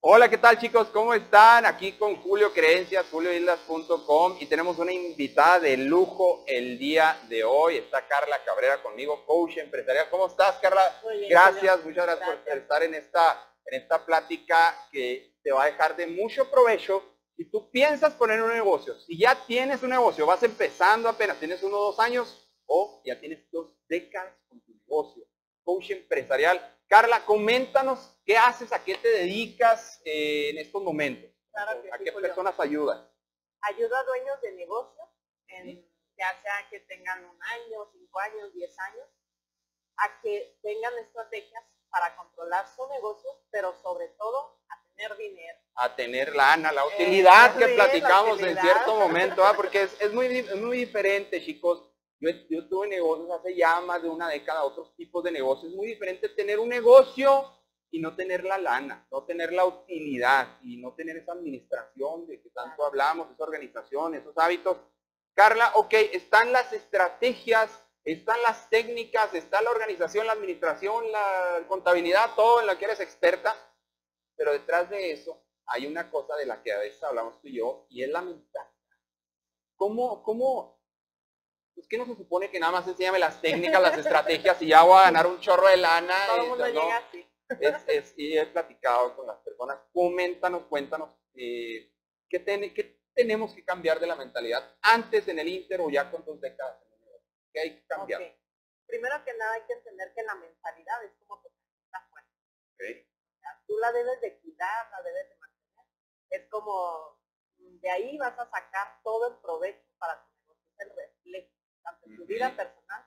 Hola, ¿qué tal chicos? ¿Cómo están? Aquí con Julio Creencias, julioislas.com y tenemos una invitada de lujo el día de hoy. Está Carla Cabrera conmigo, coach empresarial. ¿Cómo estás, Carla? Muy bien, gracias, Julio. muchas gracias, por estar en esta, en esta plática que te va a dejar de mucho provecho. Si tú piensas poner un negocio, si ya tienes un negocio, vas empezando apenas, tienes uno o dos años o ya tienes dos décadas con tu negocio, coach empresarial. Carla, coméntanos qué haces, a qué te dedicas eh, en estos momentos. Claro que ¿A sí, qué personas ayudas? Ayudo a dueños de negocios, ya sea que tengan un año, cinco años, diez años, a que tengan estrategias para controlar su negocio, pero sobre todo a tener dinero. a tener lana, la utilidad Eh, que sí, la platicamos en utilidad. cierto momento, ¿ah? porque es, es muy, di- es muy diferente, chicos. Yo, yo tuve negocios hace ya más de una década, otros tipos de negocios. Es muy diferente tener un negocio y no tener la lana, no tener la utilidad y no tener esa administración de que tanto hablamos, esa organización, esos hábitos. Carla, ok, están las estrategias, están las técnicas, está la organización, la administración, la contabilidad, todo en la que eres experta, pero detrás de eso hay una cosa de la que a veces hablamos tú y yo, y es la mentalidad. ¿Cómo, cómo? Es que no se supone que nada más enséñame las técnicas, las estrategias y ya voy a ganar un chorro de lana. Todo y- el mundo ¿no? llega así. es, es- y he platicado con las personas. Coméntanos, cuéntanos, eh, ¿qué, ten- qué tenemos que cambiar de la mentalidad antes en el Inter o ya con dos décadas en el negocio? ¿Qué hay que cambiar? Primero que nada hay que entender que la mentalidad es como tu fuerte. Ok. O sea, Tú la debes de cuidar, la debes de mantener. Es como, de ahí vas a sacar todo el provecho para tu negocio, el reflejo, tu vida personal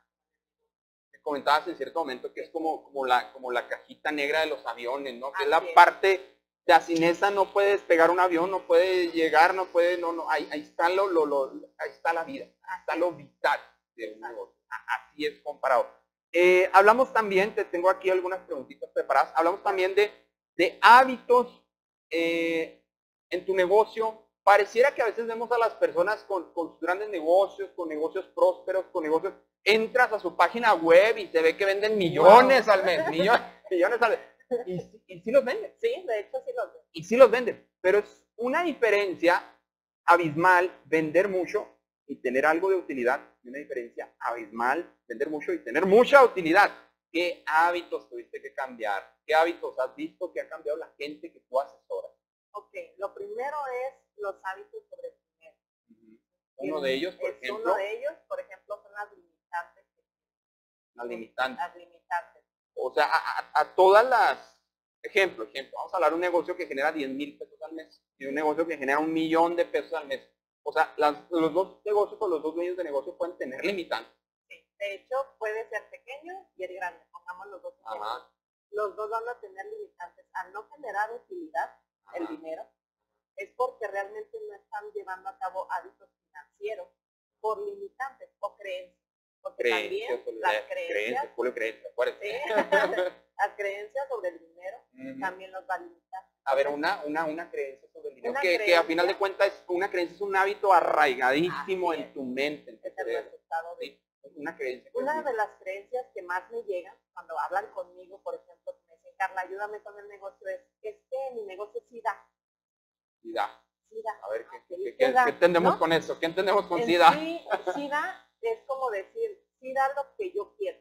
Me comentabas en cierto momento que es como, como, la, como la cajita negra de los aviones, ¿no? Que es la parte, o sea, sin esa no puede despegar un avión, no puede llegar, no puede, no, no, ahí, ahí está lo, lo, lo- ahí está la vida, ahí está lo vital de un negocio. Así es comparado. Eh, hablamos también, te tengo aquí algunas preguntitas preparadas, hablamos también de, de hábitos eh, en tu negocio. Pareciera que a veces vemos a las personas con, con sus grandes negocios, con negocios prósperos, con negocios, entras a su página web y se ve que venden millones al mes, millones, millones al mes. Y, y sí los venden Sí, de hecho sí los veo. y sí los venden, pero es una diferencia abismal vender mucho y tener algo de utilidad, y una diferencia abismal vender mucho y tener mucha utilidad. ¿Qué hábitos tuviste que cambiar? ¿Qué hábitos has visto que ha cambiado la gente que tú asesoras? Ok, lo primero es los hábitos sobre el dinero. Uno de ellos, por Es ejemplo, Uno de ellos, por ejemplo, son las limitantes. la limitante. Las limitantes. O sea, a, todas las... Ejemplo, ejemplo, vamos a hablar de un negocio que genera 10 mil pesos al mes y un negocio que genera un millón de pesos al mes. O sea, las- los dos negocios o los dos dueños de negocio pueden tener limitantes. Sí. De hecho, puede ser pequeño y el grande. Pongamos los dos. Los dos van a tener limitantes. Al no generar utilidad, el dinero, es porque realmente no están llevando a cabo hábitos financieros por limitantes o creencias. Porque Creencias, también las creencias, creencias, creencias, sí, las creencias sobre el dinero también los va a limitar. A ver, una, una, una creencia sobre el dinero, que, que a final de cuentas es una creencia es un hábito arraigadísimo en tu mente, en tu Es el cerebro. resultado de Sí, una creencia. Una de las creencias que más me llegan cuando hablan conmigo, por ejemplo, me dicen, Carla, ayúdame con el negocio, es, es que mi negocio sí da, SIDA. sí da. A ver, ¿qué, entendemos ¿no? con eso? ¿Qué entendemos con SIDA? Sí, sí da es como decir, sí da lo que yo quiero.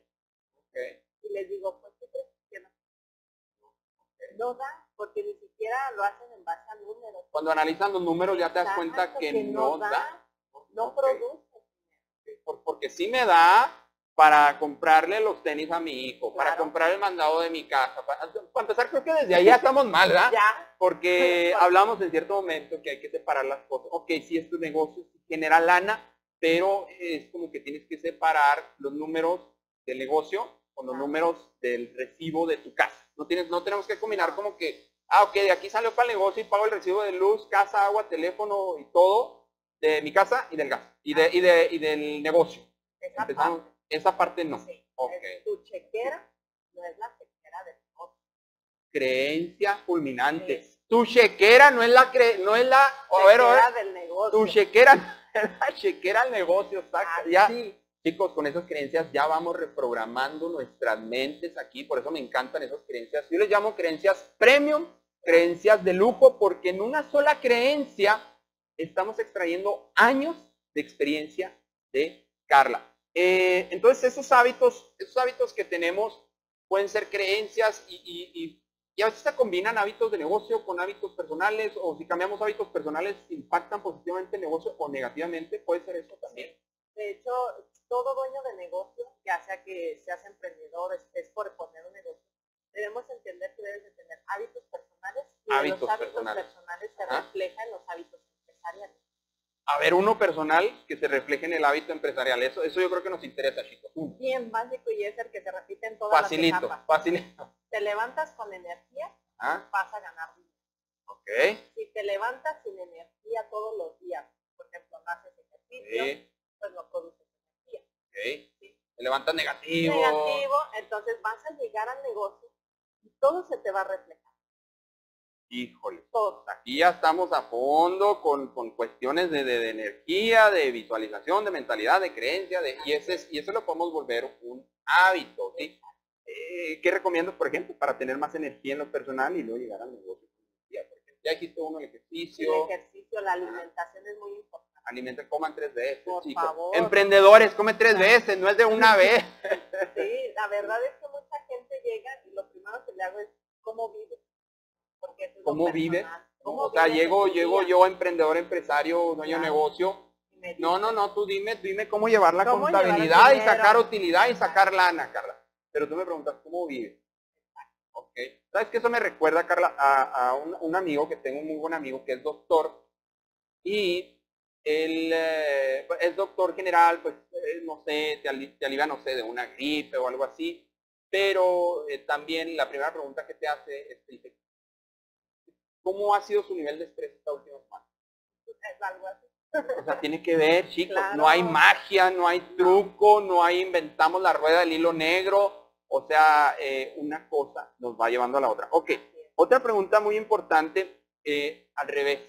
Y les digo, pues, ¿qué crees que no? No da, porque ni siquiera lo hacen en base a números. Cuando analizan los números ya te das cuenta que, no da. no produce. Por- Porque sí me da para comprarle los tenis a mi hijo, para comprar el mandado de mi casa. Para, para empezar, creo que desde ahí ya estamos mal, ¿verdad? Ya, Porque Por- hablamos en cierto momento que hay que separar las cosas. Ok, sí es tu negocio, sí genera lana, pero es como que tienes que separar los números del negocio con los Ah. números del recibo de tu casa. No, tienes, no tenemos que combinar como que, ah, ok, de aquí salió para el negocio y pago el recibo de luz, casa, agua, teléfono y todo de mi casa y del gas y, de, y, de, y del negocio. Empezamos. Esa parte no. Sí, Ok. es tu chequera no es la chequera del negocio. Creencia fulminante. Sí. Tu chequera no es la cre no es la a ver, a ver, Chequera del negocio. tu chequera la chequera al negocio, saca, ya. Chicos, con esas creencias ya vamos reprogramando nuestras mentes aquí, por eso me encantan esas creencias. Yo les llamo creencias premium creencias de lujo, porque en una sola creencia estamos extrayendo años de experiencia de Carla. Eh, entonces esos hábitos, esos hábitos que tenemos pueden ser creencias y, y, y, a veces se combinan hábitos de negocio con hábitos personales o si cambiamos hábitos personales impactan positivamente el negocio o negativamente, puede ser eso también. De hecho, todo dueño de negocio, ya sea que seas emprendedor, es por poner un negocio, debemos entender que debes de tener hábitos personales y hábitos los hábitos personales, personales se reflejan en los hábitos empresariales. A ver, uno personal que se refleje en el hábito empresarial. Eso, eso yo creo que nos interesa, chicos. Bien básico y es el que se repite en todas facilito, las etapas. Facilito, Te levantas con energía, ¿Ah? vas a ganar dinero. Si te levantas sin energía todos los días, por ejemplo, no haces ejercicio, Sí. pues no produces energía. Sí. Te levantas negativo. Negativo, entonces vas a llegar al negocio y todo se te va a reflejar. Híjole. Aquí ya estamos a fondo con, con cuestiones de, de- de energía, de visualización, de mentalidad, de creencia, de, y, ese es- y eso lo podemos volver un hábito. ¿sí? Eh, ¿Qué recomiendo, por ejemplo, para tener más energía en lo personal y luego llegar al negocio? ya dijiste uno el El ejercicio, ejercicio, la alimentación es muy importante. alimenten, coman tres veces, Por chicos. favor. Emprendedores, come tres veces, no es de una vez. Sí, la verdad es que mucha gente llega y lo primero que le hago es cómo vive. ¿Cómo vive? ¿Cómo O sea, llego, llego yo, emprendedor, empresario, dueño de Claro. negocio. No, no, no, tú dime, dime cómo llevar la ¿Cómo llevar el contabilidad y sacar utilidad y sacar lana, Carla. Pero tú me preguntas, ¿cómo vive? Ok. ¿Sabes que Eso me recuerda, Carla, a, a un, un amigo que tengo, un muy buen amigo, que es doctor. Y él eh, es doctor general, pues, eh, no sé, te, ali- te alivia, no sé, de una gripe o algo así. Pero eh, también la primera pregunta que te hace es, dice, ¿cómo ha sido su nivel de estrés esta última semana? es algo así. O sea, tiene que ver, chicos. Claro. No hay magia, no hay truco, no hay inventamos la rueda del hilo negro. O sea, eh, una cosa nos va llevando a la otra. Ok, otra pregunta muy importante, eh, al revés.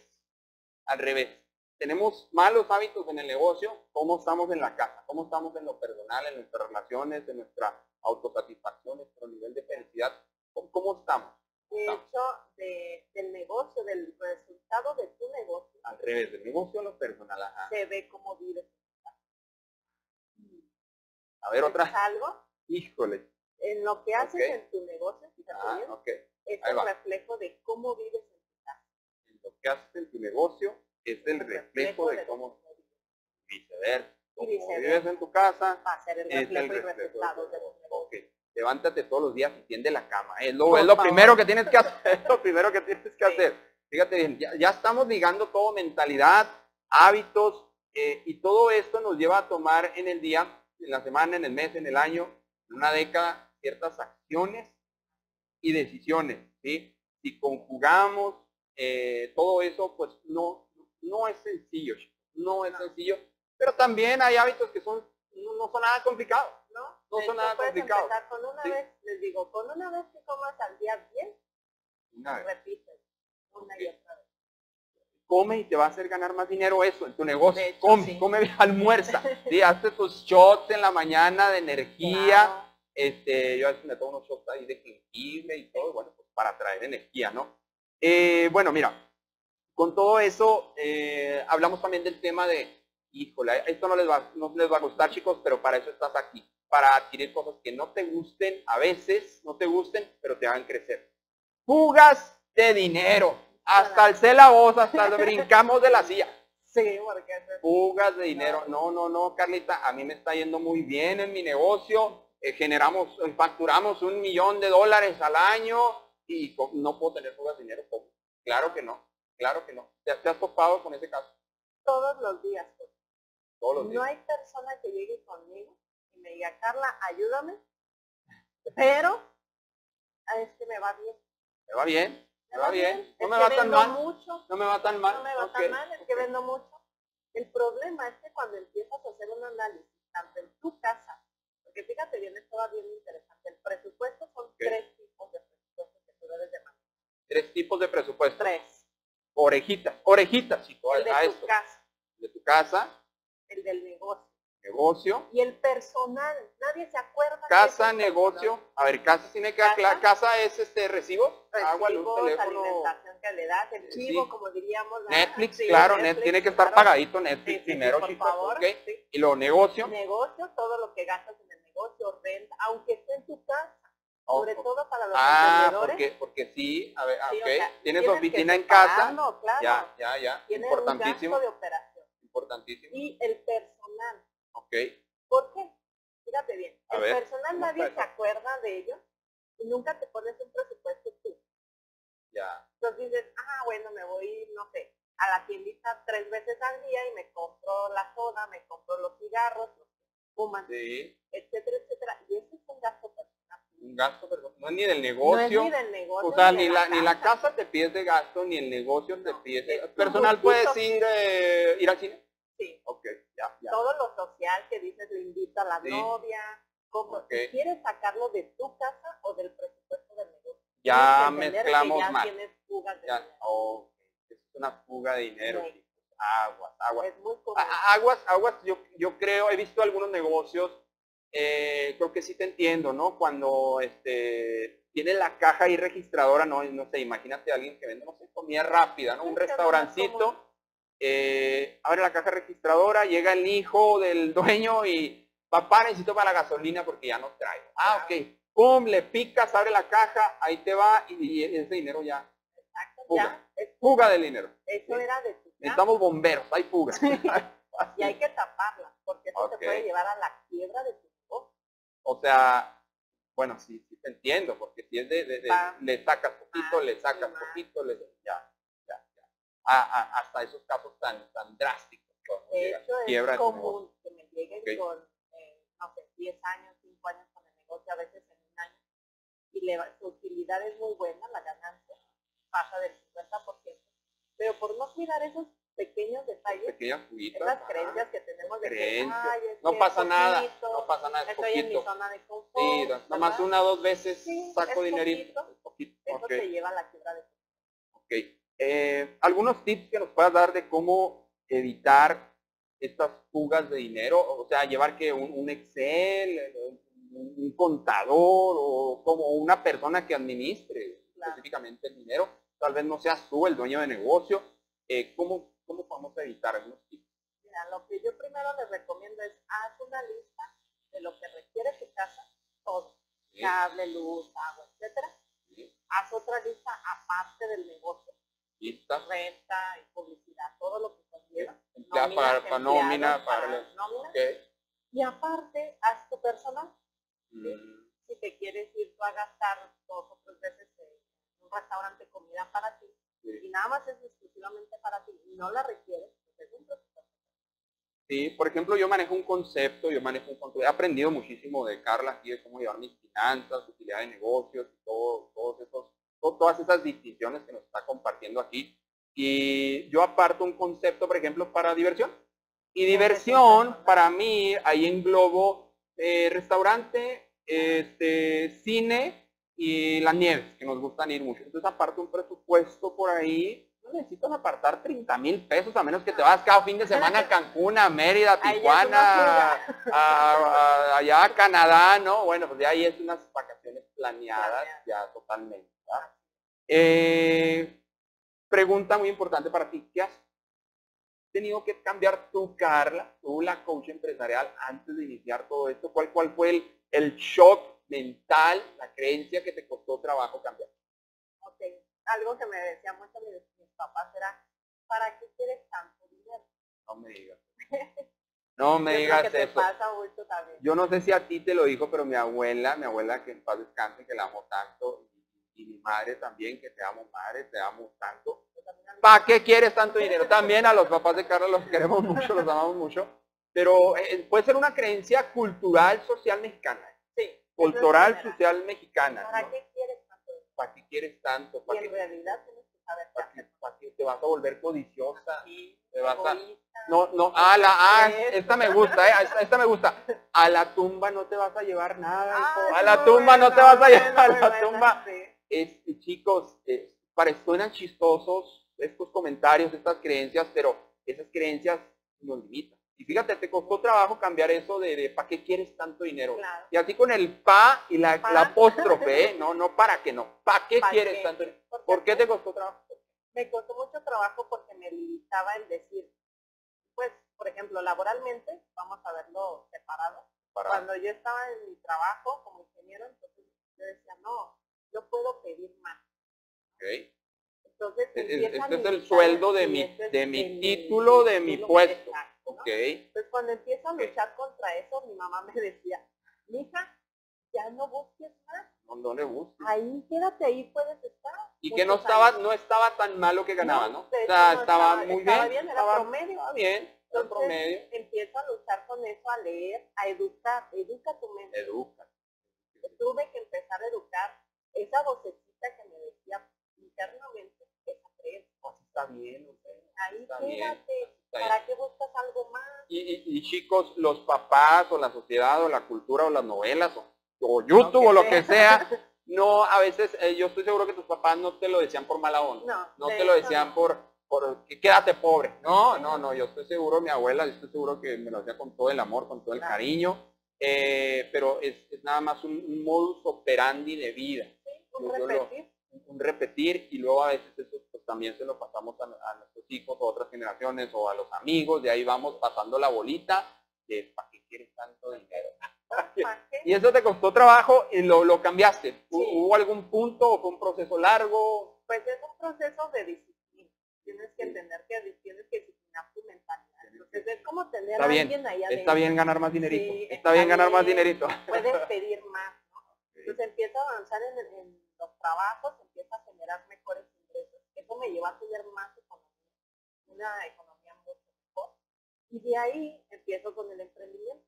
Al revés. Tenemos malos hábitos en el negocio, ¿cómo estamos en la casa? ¿Cómo estamos en lo personal, en nuestras relaciones, en nuestra autosatisfacción, revés, del negocio a lo personal. Ajá. se ve cómo vives. A ver, otra. algo Híjole. en lo que haces Ok. en tu negocio, fíjate Ah, bien, ok. es ahí el va. reflejo de cómo vives en tu casa. lo que haces en tu negocio es el reflejo de cómo viceversa. Como vives en tu casa, va a ser el es el reflejo y reflejo de resultado de tu negocio. negocio. Ok. Levántate todos los días y tiende la cama. Es lo, es lo primero que tienes que hacer. Es lo primero que tienes que Sí. hacer. Fíjate bien, ya, ya estamos ligando todo mentalidad, hábitos, eh, y todo esto nos lleva a tomar en el día, en la semana, en el mes, en el año, en una década, ciertas acciones y decisiones. ¿sí? Si conjugamos eh, todo eso, pues no, no es sencillo, no es sencillo, pero también hay hábitos que son no, no son nada complicados. ¿no? No son hecho, nada complicados. empezar con una Sí. vez, les digo, con una vez que comas al día 10, Una vez. repites una y Ok. otra vez. Come y te va a hacer ganar más dinero eso en tu negocio. Hecho, come, sí. come, almuerza. Sí, hazte tus shots en la mañana de energía. Este, yo a veces me tomo unos shots ahí de jengibre y todo, bueno, pues para traer energía, ¿no? Eh, bueno, mira, con todo eso, eh, hablamos también del tema de, híjole, esto no les, va, no les va a gustar, chicos, pero para eso estás aquí, para adquirir cosas que no te gusten, a veces no te gusten, pero te hagan crecer. Fugas de dinero. Hasta alcé la voz, hasta brincamos de la silla. Sí, porque Fugas de dinero. No, no, no, Carlita, a mí me está yendo muy bien en mi negocio. eh, generamos, eh, facturamos un millón de dólares al año y no puedo tener fugas de dinero. ¿Cómo? Claro que no, claro que no. ¿Te, te has topado con ese caso? todos los días. pues. Todos los No días. hay persona que llegue conmigo y me diga, Carla, ayúdame, pero ah, es que me va bien. ¿Me va bien? ¿Me va bien? ¿No me va tan mal? ¿No me va tan mal? no me va Ok, tan mal, es que vendo mucho. El problema es que cuando empiezas a hacer un análisis, tanto en tu casa, porque fíjate bien, esto va bien interesante. El presupuesto son tres tipos de presupuestos que tú debes de manejar. Tres tipos de presupuesto. Tres. Orejitas, orejitas, chicos, El de a tu esto. casa, De tu casa, el del negocio Negocio. Y el personal, nadie se acuerda. que Casa, negocio. A ver, casa queda claro. Casa. Casa es este recibos, agua, luz, teléfono. alimentación que le das, el Sí. chivo, como diríamos. Netflix, Sí, claro, net- Netflix, tiene que estar claro. pagadito Netflix sí, primero, por chicos, favor, ¿ok? sí. Y luego negocio. Negocio, todo lo que gastas en el negocio, renta, aunque esté en tu casa, Oh, sobre oh. todo para los Ah, emprendedores. porque, porque sí, a ver, ah, sí, ok. o sea, Tienes que oficina en casa. claro. Ya, ya, ya. Tiene un Importantísimo. gasto de operación. Importantísimo. Y el personal. Ok. ¿Por qué? Fíjate bien. A el ver, personal ¿cómo nadie se acuerda de ellos y nunca te pones un presupuesto tú. Ya. Entonces dices, ah, bueno, me voy, no sé, a la tiendita tres veces al día y me compro la soda, me compro los cigarros, los fuman, Sí. etcétera, etcétera. Y eso es un gasto personal. Un gasto, perdón. No es ni del No es negocio. ni del negocio. o sea, ni la, ni la casa te pides de gasto, ni el negocio te No, pides es de un Personal puedes ir, eh, ir al cine. Todo lo social que dices, le invito a la Sí. novia, como, si quieres sacarlo de tu casa o del presupuesto del negocio. Ya mezclamos ya más. tienes fugas de Ya, dinero. Es una fuga de dinero, Sí. Aguas, aguas. Es muy común. Aguas, aguas, yo, yo creo, he visto algunos negocios, eh, creo que sí te entiendo, ¿no? Cuando este, tiene la caja ahí registradora, no, no sé, imagínate a alguien que vende, no sé, comida rápida, ¿no? Un restaurancito. Eh, abre la caja registradora, llega el hijo del dueño y, papá, necesito para la gasolina porque ya no traigo. Ah, ok. Pum, le picas, abre la caja, ahí te va y, y ese dinero ya, Exacto, fuga. ya, es- fuga del dinero. eso Sí. era de tu Necesitamos bomberos, hay fuga. y hay que taparla, porque eso Ok. te puede llevar a la quiebra de tu negocio. O sea, bueno, sí, sí te entiendo, porque si es de, de- de- Va. le sacas poquito, Más le sacas poquito, le ya. A- a- hasta esos casos tan, tan drásticos. De hecho, es común que me lleguen con, eh, no sé, 10 años, 5 años con el negocio, a veces en un año, y le, su utilidad es muy buena, la ganancia pasa del 50%, pero por no cuidar esos pequeños detalles, esas creencias que tenemos de que, Creencias. No pasa nada, poquito, no pasa nada, es estoy en mi poquito. zona de confort, Sí, no- nomás una o dos veces Sí, saco dinerito. poquito. poquito, Eso ok. te lleva a la quiebra de tu Ok. Eh, algunos tips que nos puedas dar de cómo evitar estas fugas de dinero, o sea, llevar que un, un Excel, un, un contador o como una persona que administre Claro. específicamente el dinero, tal vez no seas tú el dueño de negocio, eh, ¿cómo, ¿cómo podemos evitar algunos tips? Mira, lo que yo primero les recomiendo es haz una lista de lo que requiere tu casa, todo, ¿Sí? cable, luz, agua, etcétera. ¿Sí? Haz otra lista aparte del negocio, Renta y publicidad, todo lo que conlleva. Para, para nómina, para... nómina. Y aparte, haz tu personal. Mm, Si te quieres ir tú a gastar dos o tres veces en un restaurante comida para ti, sí. y nada más es exclusivamente para ti, y no la requieres, pues es un. Sí, por ejemplo, yo manejo un concepto, yo manejo un concepto, he aprendido muchísimo de Carla aquí de cómo llevar mis finanzas, utilidad de negocios y todo, todos esos, todas esas distinciones que nos está compartiendo aquí. Y yo aparto un concepto, por ejemplo, para diversión. Y diversión, para mí, ahí englobo eh, restaurante, este, cine y las nieves, que nos gustan ir mucho. Entonces aparto un presupuesto por ahí. No necesitas apartar 30 mil pesos, a menos que te vas cada fin de semana a Cancún, a Mérida, a Tijuana, una a- a- allá a Canadá, ¿no? Bueno, pues ya ahí es unas vacaciones Planeadas. ya totalmente. Eh, pregunta muy importante para ti, ¿qué has tenido que cambiar tú, Carla, tú la coach empresarial, antes de iniciar todo esto? ¿Cuál, cuál fue el, el shock mental, la creencia que te costó trabajo cambiar? Ok, algo que me decían mucho mis, mis papás era, ¿para qué quieres tanto dinero? No me digas. No me Yo creo digas te pasa mucho también. Yo no sé si a ti te lo dijo, pero mi abuela, mi abuela que en paz descanse, que la amo tanto, y, mi madre también, que te amo madre, te amo tanto. ¿Para qué quieres tanto dinero? También a los papás de Carlos los queremos mucho, los amamos mucho. Pero eh, puede ser una creencia cultural, social mexicana. Sí, es Cultural, social mexicana. ¿Para ¿no? qué quieres tanto? ¿Para qué quieres tanto? Y ¿Para en qué, realidad tienes que saber qué para qué- hacer. para qué te vas a volver codiciosa? Sí, Te vas a- No, no, a la, ah, esta me gusta, eh, esta, esta me gusta. A la tumba no te vas a llevar nada, Ah, a la tumba no te vas a llevar, buena, a la buena, tumba. sí. Este, chicos, eh, suenan chistosos estos comentarios, estas creencias, pero esas creencias nos limitan. Y fíjate, te costó trabajo cambiar eso de, de ¿para qué quieres tanto dinero? Claro. Y así con el pa y la, Pa. la apóstrofe, ¿eh? no, no para que no. ¿Para qué ¿Pa' quieres qué? tanto dinero? ¿Por qué te costó trabajo? me costó mucho trabajo porque me limitaba el decir, pues, por ejemplo, laboralmente, vamos a verlo separado. Para, Cuando yo estaba en mi trabajo como ingeniero, entonces yo decía, no, yo puedo pedir más. ok. Entonces, Es- es- empieza a Este es el sueldo de mi, este es de mi título, de mi título, puesto. exacto, ¿no? Ok. Entonces, cuando empiezo a luchar contra eso, mi mamá me decía, mija, ya no busques más, No, no le gusta. ahí quédate, ahí puedes estar. Y que no estaba, años". no estaba tan mal lo que ganaba, ¿no? O sea, no estaba muy estaba bien. era promedio. estaba bien, era Entonces, promedio. empiezo a luchar con eso, a leer, a educar, educa tu mente. Educa. Tuve que empezar a educar esa vocecita que me decía internamente, esa creencia. Así está bien, Ahí Está quédate, bien. ¿para qué buscas algo más? Y, y- y, chicos, los papás o la sociedad o la cultura o las novelas o, o YouTube o lo que sea. no, a veces, eh, yo estoy seguro que tus papás no te lo decían por mala onda. No, te lo decían no. por, por que quédate pobre. No, no, no, yo estoy seguro, mi abuela, yo estoy seguro que me lo hacía con todo el amor, con todo el Claro. cariño, eh, pero es, es nada más un, un modus operandi de vida, un lo- repetir. un, repetir y luego a veces eso pues, también se lo pasamos a, a nuestros hijos o otras generaciones o a los amigos, de ahí vamos pasando la bolita de ¿para qué quieres tanto dinero? Y eso te costó trabajo y lo, lo cambiaste. ¿Hu- Sí. ¿Hubo algún punto o fue un proceso largo? Pues es un proceso de disciplina. Tienes que Sí. entender que tienes que disciplinar tu mentalidad. Entonces es como tener Está a bien, alguien ahí adentro. Está bien ganar más dinerito. Sí, está está bien ganar más bien. dinerito. Puedes pedir más. Entonces empiezo a avanzar en, en los trabajos, empiezo a generar mejores ingresos. Eso me lleva a tener más economía, una economía mucho mejor. Y de ahí empiezo con el emprendimiento.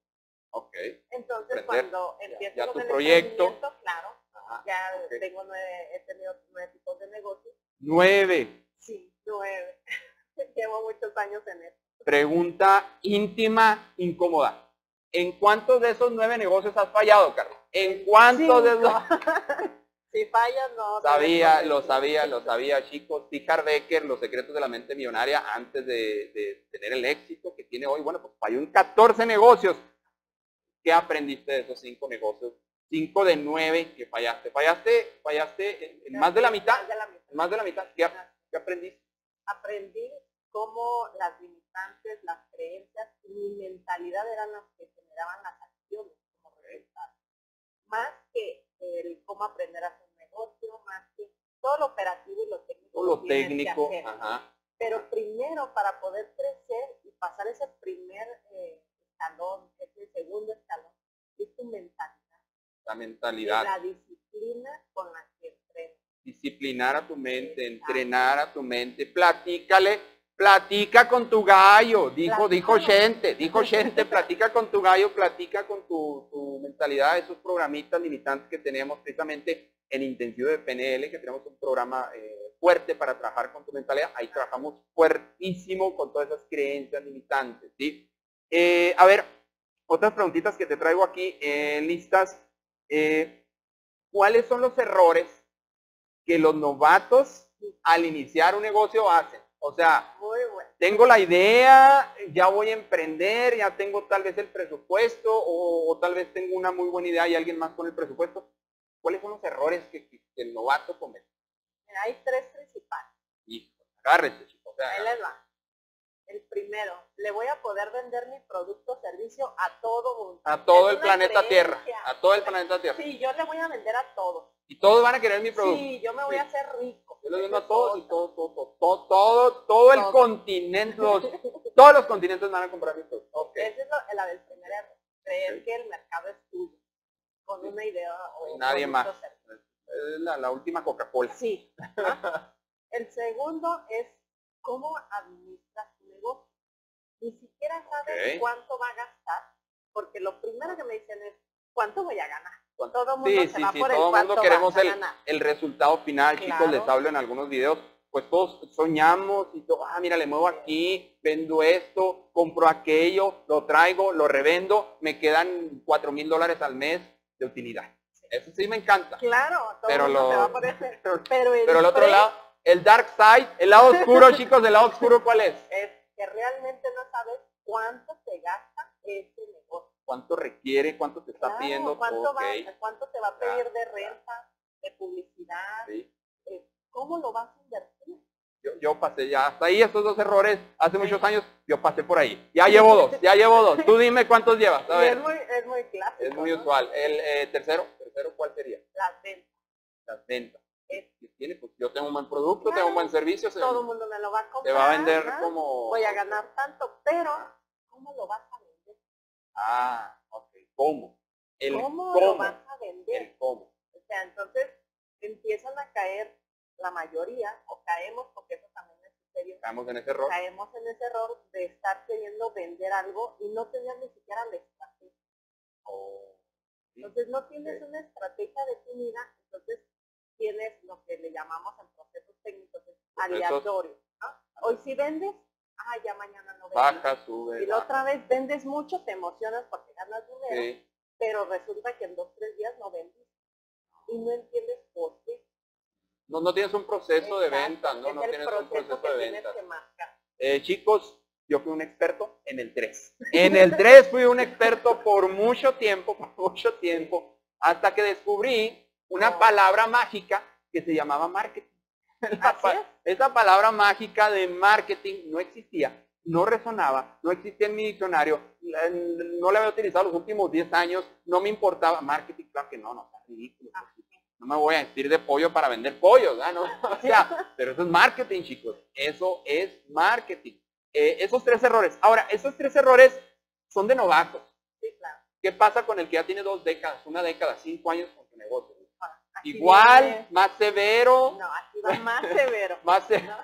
Ok. Entonces cuando ya- empiezo ya con tu el proyecto. emprendimiento, claro, Ajá. ya tengo nueve, he tenido nueve tipos de negocios. Nueve. Sí, nueve. Llevo muchos años en esto. Pregunta íntima, incómoda. ¿En cuántos de esos nueve negocios has fallado, Carlos? ¿En cuántos de esos? si fallas, no. Sabía, lo sabía, lo sabía, chicos. Tijar Becker, Los secretos de la mente millonaria, antes de, de tener el éxito que tiene hoy, bueno, pues falló en 14 negocios. ¿Qué aprendiste de esos cinco negocios? Cinco de nueve que fallaste. Fallaste, fallaste en, en más de la mitad. Más de la mitad. Más de la mitad. ¿Qué, qué aprendiste? aprendí cómo las limitantes, las creencias y mi mentalidad eran las que generaban las acciones como resultado. Más que el cómo aprender a hacer un negocio, más que todo lo operativo y lo técnico. Todo lo técnico. hacer. Ajá. Pero primero, para poder crecer y pasar ese primer eh, escalón, ese segundo escalón, es tu mentalidad. La y mentalidad. la disciplina con la que entrenas. disciplinar a tu mente, Exacto. entrenar a tu mente, platícale, platica con tu gallo, dijo, dijo gente, dijo gente, platica con tu gallo, platica con tu, tu mentalidad, esos programitas limitantes que tenemos precisamente en Intensivo de PNL, que tenemos un programa eh, fuerte para trabajar con tu mentalidad, ahí trabajamos fuertísimo con todas esas creencias limitantes, ¿sí? Eh, a ver, otras preguntitas que te traigo aquí en listas, eh, ¿cuáles son los errores que los novatos al iniciar un negocio hacen. O sea. Tengo la idea, ya voy a emprender, ya tengo tal vez el presupuesto o, o tal vez tengo una muy buena idea y alguien más con el presupuesto. ¿Cuáles son los errores que, el novato comete? Hay tres principales. Hijo, agárrese, chico. o sea, Ahí les va. El primero, le voy a poder vender mi producto o servicio a todo mundo. a todo Es el planeta Tierra. A todo el planeta Tierra. Sí, yo le voy a vender a todos. Y todos van a querer mi producto. Sí, yo me voy Sí. a hacer rico. Yo lo vendo Esa a todos y todo, todo, todo, todo, todo, todo el Todo. continente, los- todos los continentes van a comprar mi producto. Ese es la del primer error. Creer que el mercado es tuyo. Con Sí. una idea o Nadie más. Es la, la última Coca-Cola. Sí. ajá. El segundo es cómo administras. Ni siquiera sabes Ok. cuánto va a gastar, porque lo primero que me dicen es cuánto voy a ganar. ¿Cuánto? Todo el mundo Sí, se sí, va sí, por todo el mundo cuánto queremos el, el resultado final, chicos, les hablo en algunos videos, pues todos soñamos y todo, ah, mira, le muevo aquí, vendo esto, compro aquello, lo traigo, lo revendo, me quedan cuatro mil dólares al mes de utilidad. Eso sí me encanta. Claro, todo Pero se lo- va por ese. Pero el, Pero el otro lado, el dark side, el lado oscuro, chicos, el lado oscuro, ¿cuál es? es realmente no sabes cuánto te gasta ese negocio. ¿Cuánto requiere? ¿Cuánto te está Claro, pidiendo? ¿cuánto, va- Ok, ¿Cuánto te va a pedir de renta, de publicidad? sí. eh, ¿Cómo lo vas a invertir? Yo, yo pasé ya hasta ahí esos dos errores hace muchos años. Yo pasé por ahí. Ya llevo dos, ya llevo dos. Tú dime cuántos llevas. A Y ver, es muy, es muy clásico. es muy ¿no? usual. El eh, tercero, tercero, ¿cuál sería? Las ventas. Las ventas. Es- ¿Qué tiene? Pues yo tengo un buen producto, tengo un buen servicio, se, Todo el mundo me lo va a comprar. va a vender ¿no? como... Voy a ganar tanto, pero ¿cómo lo vas a vender? Ah, ok. ¿Cómo? El ¿Cómo, cómo. lo vas a vender? El cómo. O sea, entonces empiezan a caer la mayoría, o caemos, porque eso también es serio, Estamos en ese error. caemos en ese error de estar queriendo vender algo y no tener ni siquiera la estrategia. Oh, sí. Entonces no tienes una estrategia definida, entonces tienes lo que le llamamos en procesos técnicos es aleatorio. ¿no? Hoy si vendes, ah, ya mañana no vendes. Baja, sube. Y la baja. otra vez vendes mucho, te emocionas porque ganas dinero, Sí. pero resulta que en dos, tres días no vendes. Y no entiendes por qué. No, no tienes un proceso de ventas, ¿no? es No tienes un proceso que de marcar. Eh, chicos, yo fui un experto en el 3. En el 3 fui un experto por mucho tiempo, por mucho tiempo, hasta que descubrí una palabra mágica que se llamaba marketing. Pa- es. Esa palabra mágica de marketing no existía, no resonaba, no existía en mi diccionario, no la había utilizado los últimos 10 años, no me importaba. Marketing, claro que no, no, está ridículo. Ah, No me voy a vestir de pollo para vender pollos. No, o sea, pero eso es marketing, chicos. Eso es marketing. Eh, esos tres errores. Ahora, esos tres errores son de novatos. Sí, claro. ¿Qué pasa con el que ya tiene dos décadas, una década, cinco años con su negocio? Igual, viene- más severo, No, aquí va más severo. más se- ¿no?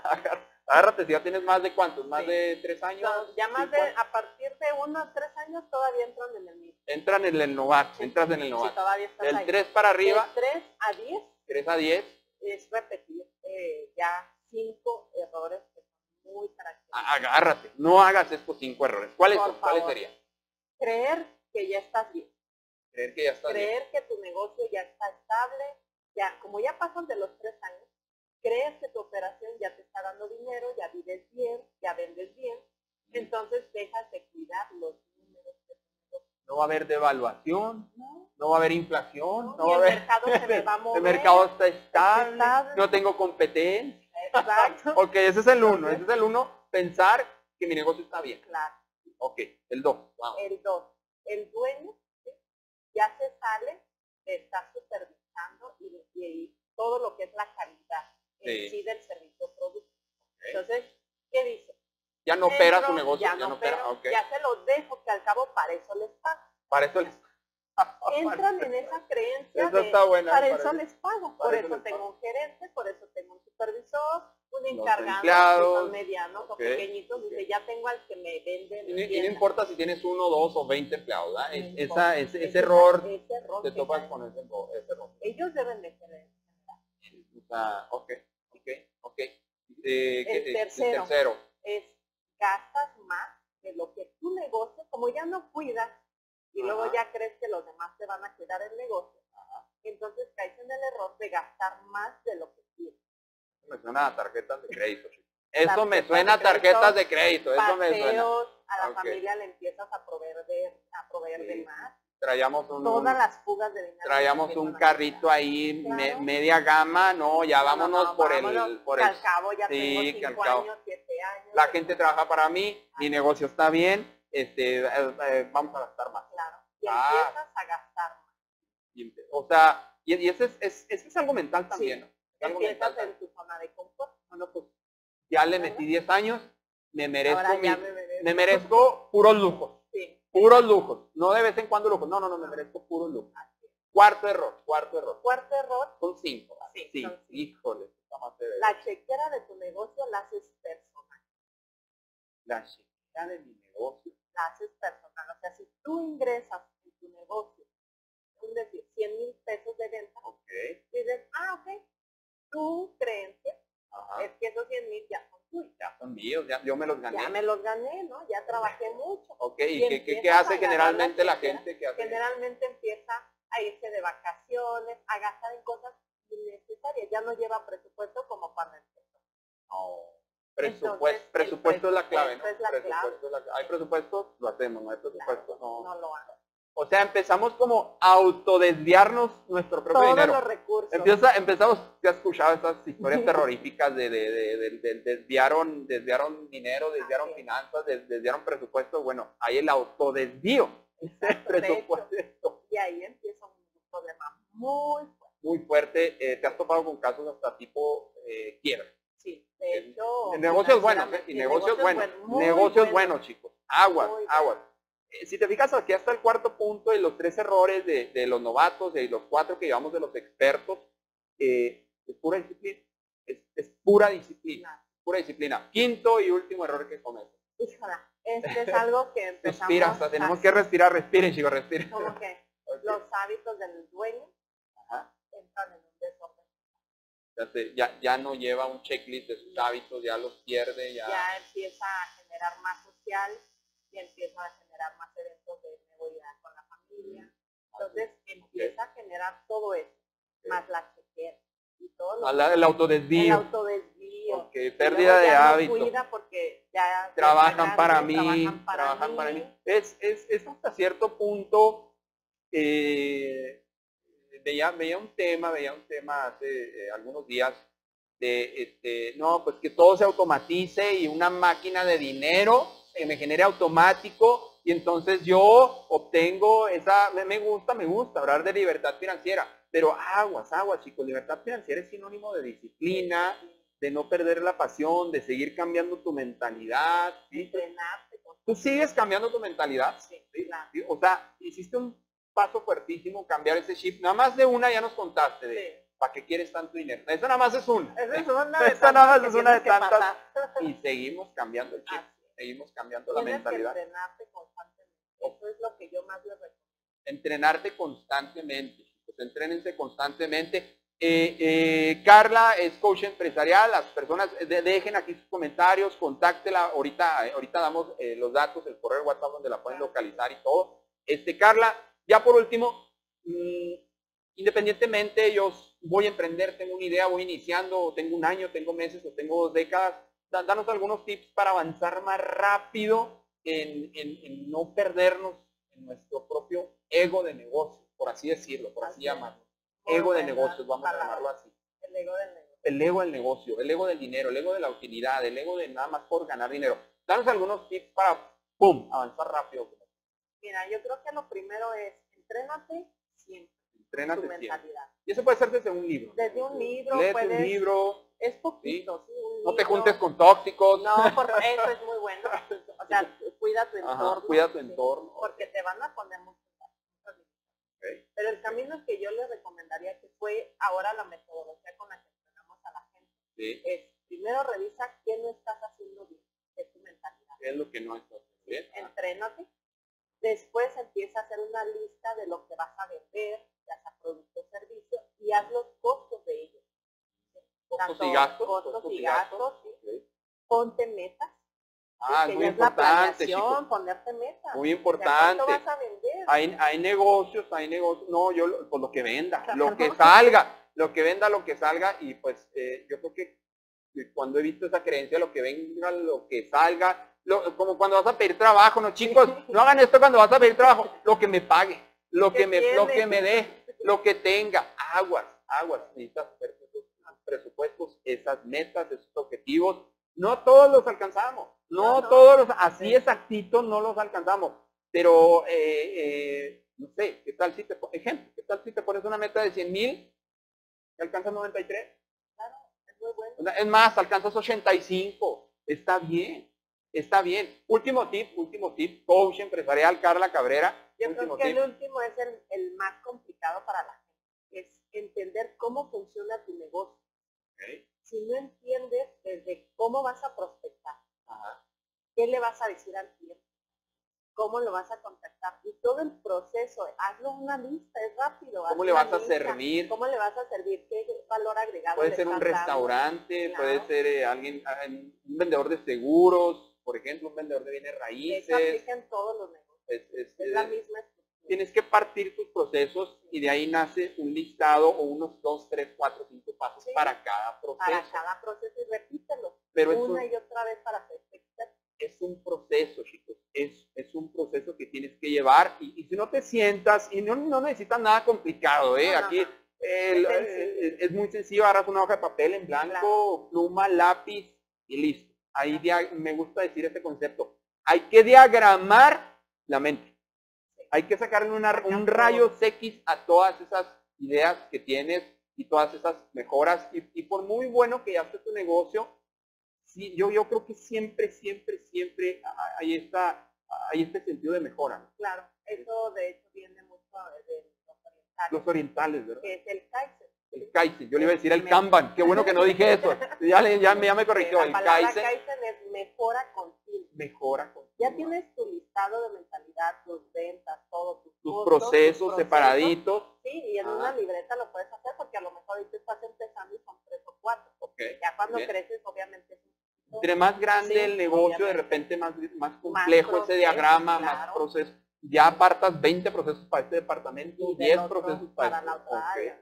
Agárrate, si ya tienes más de cuántos, más Sí. de tres años. Son- ya más cinco de, a partir de uno a tres años todavía entran en el mismo. Entran en el novato, Sí. entras en el Sí, novato. todavía estás Del ahí. 3 para arriba, De 3 a 10 3 a 10, es repetir eh, ya cinco errores que son muy característicos. agárrate. No hagas estos cinco errores. ¿Cuáles, son? ¿Cuáles serían? Creer que ya estás bien. Creer que ya está bien. creer que tu negocio ya está estable, ya, como ya pasan de los tres años, crees que tu operación ya te está dando dinero, ya vives bien, ya vendes bien, entonces dejas de cuidar los números. No va a haber devaluación, ¿no? no va a haber inflación, No, va a el haber... mercado se me va a mover. El mercado está estable, no tengo competencia. Exacto. Ok, ese es el uno, ese es el uno, pensar que mi negocio está bien. Claro. Ok, el dos. El dos, el dueño ¿sí? ya se sale, está supervisando y, y todo lo que es la calidad en Sí. sí del servicio producto. Entonces, ¿qué dice? Ya no opera su negocio, ya, ya, no opera, ya se los dejo, que al cabo para eso les pago. Para eso les... Entran en esa creencia Eso de está buena, para eso les pago. Por eso tengo un gerente, por eso tengo un supervisor, un encargado, son medianos o ok, pequeñitos, dice, ya tengo al que me vende. Y, no- y no tienda". importa si tienes uno, dos o veinte empleados. Es- esa, importa. ese, error, ese error te topas con ese, ese error. Ellos deben de. O sea, ok, ok, ok. Eh, ¿qué- El tercero. tercero. es gastas más de lo que tu negocio, como ya no cuidas y luego ya crees que los demás te van a cuidar el negocio, entonces caes en el error de gastar más de lo que quieres. Me suena a tarjetas de crédito. Eso me suena a tarjetas de crédito, eso me suena. A la familia le empiezas a proveer de, a proveer de más. Traíamos un, Todas las fugas de dinero. traíamos un carrito ahí, me- media gama, no, ya No, no, vámonos no, por vámonos, el, por el, al cabo ya sí, tengo cinco años, siete años. la gente trabaja para mí, mi negocio está bien, este, eh, eh, vamos a gastar más. Claro. Y Ah. empiezas a gastar más. Y O sea, y, y ese, es, es- es algo mental también, ¿no? Es algo mental en tu zona de confort. Bueno, pues ya le metí 10 años, me merezco, mi- me merezco. me merezco puros lujos, Sí. puros lujos, no de vez en cuando lujos, no, no, no, me merezco puros lujos. Cuarto error, cuarto error, Cuarto error, son cinco. Sí, sí, son cinco. híjole, la chequera de tu negocio la haces personal. La chequera de mi negocio. Tú ingresas en tu negocio, es decir, 100 mil pesos de venta, Ok, dices, ah, ok, tu creencia ajá, es que esos 100 mil ya son tuyos. ya son míos, ya, yo me los gané. Ya me los gané, ¿no? Ya trabajé mucho. Ok, y ¿y qué, qué, hace generalmente la la gente que hace? Generalmente empieza a irse de vacaciones, a gastar en cosas innecesarias. Ya no lleva presupuesto como cuando empezó. No, Presupuesto, Entonces, presupuesto es la clave, ¿no? presupuesto es la clave. Presupuesto es la clave. Hay presupuesto, lo hacemos, no hay presupuesto, no. No lo hago. O sea, empezamos como a autodesviarnos nuestro propio Todos dinero. los recursos. Empieza, empezamos, ¿te has escuchado estas historias terroríficas de, de, de- de- de- desviaron, desviaron dinero, desviaron finanzas, des- desviaron presupuesto? Bueno, hay el autodesvío. Exacto, presupuesto y ahí empieza un problema muy fuerte. muy fuerte. Eh, ¿Te has topado con casos hasta tipo eh, quiebra? De hecho. En negocios buenos, ¿eh? financieramente, Y negocios buenos. muy negocios buenos, chicos. Aguas, aguas. Eh, Si te fijas aquí hasta el cuarto punto de los tres errores de, de los novatos y los cuatro que llevamos de los expertos, eh, es pura disciplina. Es, es pura disciplina. Pura disciplina. Quinto y último error que cometen. Híjola, este es algo que empezamos Respira, hasta tenemos que respirar, respiren chicos, respiren. Como que los hábitos del dueño Ajá. entran en un desorden. Ya, se- ya, ya no lleva un checklist de sus hábitos, ya los pierde, ya. Ya empieza a generar más social y empieza a generar más eventos de movilidad con la familia. Entonces empieza a generar todo eso, más la chequera y todo lo la- el el autodesvío. autodesvío. Ok, Y pérdida de hábitos. cuida porque ya trabajan para mí, trabajan para trabajan para mí. Es, es, es hasta cierto punto, eh, veía, veía un tema, veía un tema hace eh, algunos días de, este, no, pues que todo se automatice y una máquina de dinero me genere automático y entonces yo obtengo esa, me, gusta, me gusta hablar de libertad financiera, pero aguas, aguas chicos, libertad financiera es sinónimo de disciplina, de no perder la pasión, de seguir cambiando tu mentalidad. ¿sí? entrenarte ¿Tú sigues cambiando tu mentalidad? Sí, claro. ¿Sí? O sea, hiciste un paso fuertísimo, cambiar ese chip. Nada más de una ya nos contaste de Sí. ¿para qué quieres tanto dinero? Esa nada más es una. Esa es una de nada más es una de tantas. Y seguimos cambiando el chip, Así seguimos cambiando la mentalidad. que entrenarte constantemente. Eso es lo que yo más les recomiendo. Entrenarte constantemente, chicos, entrénense constantemente. Eh, eh, Carla es coach empresarial, las personas de- dejen aquí sus comentarios, contáctela, ahorita, eh, ahorita damos eh, los datos, el correo WhatsApp donde la pueden localizar y todo. Este, Carla, ya por último, mm, independientemente yo voy a emprender, tengo una idea, voy iniciando, o tengo un año, tengo meses o tengo dos décadas, da- danos algunos tips para avanzar más rápido en, en- en no perdernos en nuestro propio ego de negocio, por así decirlo, por así llamarlo. Ego de negocios, vamos a llamarlo así. El ego del negocio. El ego del negocio, el ego del dinero, el ego de la utilidad, el ego de nada más por ganar dinero. Danos algunos tips para, ¡pum!, avanzar rápido. Mira, yo creo que lo primero es entrénate siempre Entrénate tu siempre. mentalidad. Y eso puede ser desde un libro. Desde un libro Léete puedes, un libro, es poquito, sí, un no te libro. juntes con tóxicos. No, por eso es muy bueno. O sea, cuida tu Ajá, entorno. cuida tu entorno. Porque te van a poner muchas muchas Ok. Pero el camino que yo les recomendaría, que fue ahora la metodología con la que entrenamos a la gente, Sí, es primero revisa qué no estás haciendo bien, que es tu mentalidad. es lo que no está bien. Ah, Entrénate. Después empieza a hacer una lista de lo que vas a vender, ya sea producto o servicio, y haz los costos de ellos. Costos Tanto y gastos. Costos y gastos, sí. Ponte metas. Ah, es muy importante, chicos. ponerte metas. Muy O sea, importante. ¿Cuánto vas a vender? Hay, hay negocios, hay negocios, no, yo pues lo que venda, lo que salga, lo que venda, lo que salga, y pues eh, yo creo que que cuando he visto esa creencia, lo que venga, lo que salga, lo- como cuando vas a pedir trabajo, no chicos, no hagan esto cuando vas a pedir trabajo, lo que me pague, lo ¿Qué que me, lo que me dé, lo que tenga, aguas, aguas, necesitas presupuestos, esas metas, esos objetivos, no todos los alcanzamos, no, todos los, así Sí. exactitos no los alcanzamos, pero, eh, eh, no sé, ¿qué tal si te, ejemplo, qué tal si te pones una meta de 100 mil y alcanzas 93? Claro, es muy bueno. Es más, alcanzas 85. Está bien, está bien. Último tip, último tip, coach empresarial Carla Cabrera. Yo creo que tip. el último es el, el más complicado para la gente. Es entender cómo funciona tu negocio. Si no entiendes desde cómo vas a prospectar, Ajá. qué le vas a decir al cliente, cómo lo vas a contactar y todo el proceso, hazlo una lista, es rápido. ¿Cómo le vas a servir? ¿Cómo le vas a servir? ¿Qué valor agregado? Puede ser un dando? restaurante, Claro. puede ser eh, alguien, ah, un vendedor de seguros, por ejemplo, un vendedor de bienes Eso raíces. aplica en todos los negocios. Es, es- Es la misma estructura. tienes que partir tus procesos y de ahí nace un listado o unos dos, tres, cuatro, cinco pasos Sí. para cada proceso. Para cada proceso y repítelo Pero una un, y otra vez para hacer experto. es un proceso, chicos. Es, es un proceso que tienes que llevar y, y si no te sientas, y no, no necesitas nada complicado, ¿eh? No, no, Aquí el- Es es muy sencillo, agarras una hoja de papel en blanco, pluma, lápiz y listo. Ahí me gusta decir este concepto. Hay que diagramar la mente. Hay que sacarle una- un rayo X a todas esas ideas que tienes y todas esas mejoras. Y, y por muy bueno que ya esté tu negocio, sí, yo, yo creo que siempre, siempre, siempre hay, esta, hay este sentido de mejora. Claro, eso de hecho viene mucho de los orientales, Los orientales, ¿verdad? que es el Kaizen. El Kaizen, yo le iba a decir el Kanban. Qué bueno que no dije eso. Ya, le- ya, me- ya me Que corrigió. La El Kaizen Kaizen es mejora continua. mejora. con- Ya tienes tu listado de mentalidad, tus ventas, todo, tus, tus costos, tus procesos separaditos. Sí, y en una libreta lo puedes hacer porque a lo mejor ahorita estás empezando y son tres o cuatro. Ok. Ya cuando Bien. creces, obviamente es Entre más grande Sí, el negocio, de repente más, más complejo ese diagrama, más claro. procesos. Ya apartas 20 procesos para este departamento, y del 10 otro procesos para, para la este.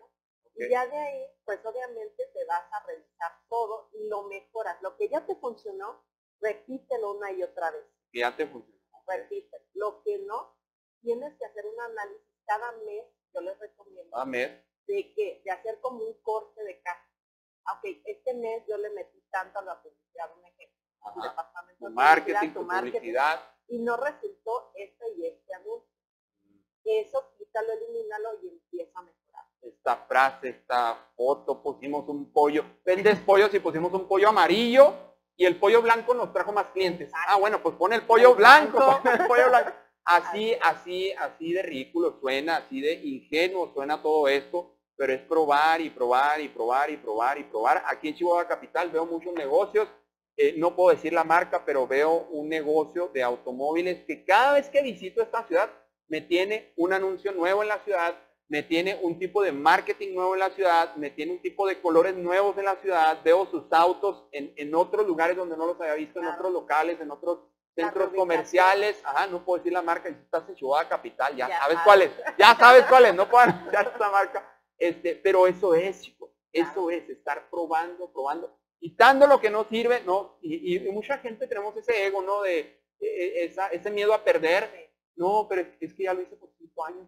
Y ya de ahí, pues obviamente te vas a revisar todo y lo mejoras. Lo que ya te funcionó, repítelo una y otra vez. Que ya te funcionó. Repite. Lo que no, tienes que hacer un análisis cada mes, yo les recomiendo, de que, de hacer como un corte de caja. Ah, Ok, este mes yo le metí tanto a la publicidad, un ejemplo. Ajá. departamento tu de marketing, publicidad, tu tu marketing, publicidad. y no resultó este y este anuncio. Eso quítalo, elimínalo y empieza a mejorar. Esta frase, esta foto, pusimos un pollo. Vendes pollos y pusimos un pollo amarillo y el pollo blanco nos trajo más clientes. Ah, bueno, pues pon el pollo blanco. pon el pollo blanco. Así, así, así de ridículo suena, así de ingenuo suena todo esto, pero es probar y probar y probar y probar y probar. Aquí en Chihuahua Capital veo muchos negocios, eh, no puedo decir la marca, pero veo un negocio de automóviles que cada vez que visito esta ciudad me tiene un anuncio nuevo en la ciudad, me tiene un tipo de marketing nuevo en la ciudad, me tiene un tipo de colores nuevos en la ciudad, veo sus autos en, en otros lugares donde no los había visto, en otros locales, en otros centros comerciales, ajá, no puedo decir la marca, estás en Chihuahua Capital, ya, Ya. sabes sabes. cuál es, ya sabes cuál es, no puedo anunciar esta marca, este, pero eso es, chicos, eso es, estar probando, probando, quitando lo que no sirve, no, y, y mucha gente tenemos ese ego, ¿no? De eh, esa, ese miedo a perder, no, pero es, que ya lo hice por cinco años,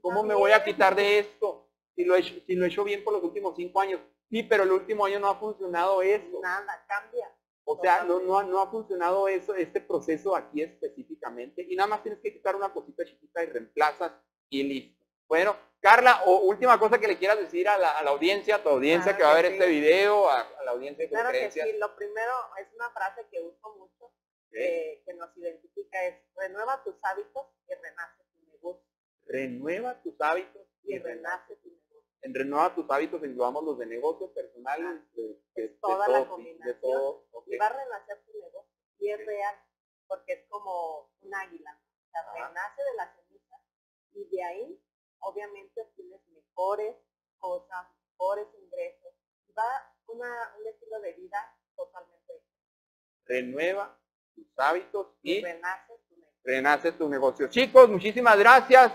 ¿cómo me voy a quitar de esto? Si lo, he hecho, si lo he hecho bien por los últimos cinco años, sí, pero el último año no ha funcionado eso. Nada, cambia. O sea, no, no, ha- no ha funcionado eso, este proceso aquí específicamente. Y nada más tienes que quitar una cosita chiquita y reemplazas y listo. Bueno, Carla, o última cosa que le quieras decir a la, a la audiencia, a tu audiencia Claro que va a ver sí. este video, a, a la audiencia de Claro que sí, lo primero es una frase que uso mucho, eh, que nos identifica, es renueva tus hábitos y renace tu negocio. Renueva tus hábitos Y y renace. tu negocio. En renueva tus hábitos englobamos los de negocio personal, de, de- de toda la todo, combinación. de todo. Y va a renacer tu negocio. Y es real, porque es como un águila. O sea, renace de la ceniza y de ahí, obviamente, obtienes mejores cosas, mejores ingresos. Va una, un estilo de vida totalmente diferente. renueva tus hábitos y renace tu negocio. renace tu negocio. Chicos, muchísimas gracias.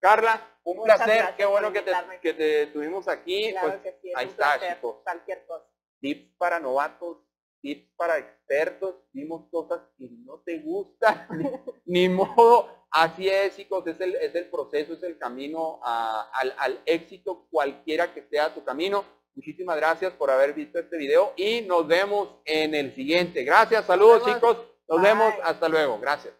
Carla, un Muchas placer. Qué bueno que te, invitarme. que te tuvimos aquí. Claro pues, que sí, ahí está, placer, chicos. cualquier cosa. tips para novatos, tips para expertos. Vimos cosas que no te gustan, ni, ni modo. Así es, chicos, es el, es el proceso, es el camino a- al, al éxito, cualquiera que sea tu camino. Muchísimas gracias por haber visto este video y nos vemos en el siguiente. Gracias, saludos chicos. Nos Bye. vemos, hasta luego. Gracias.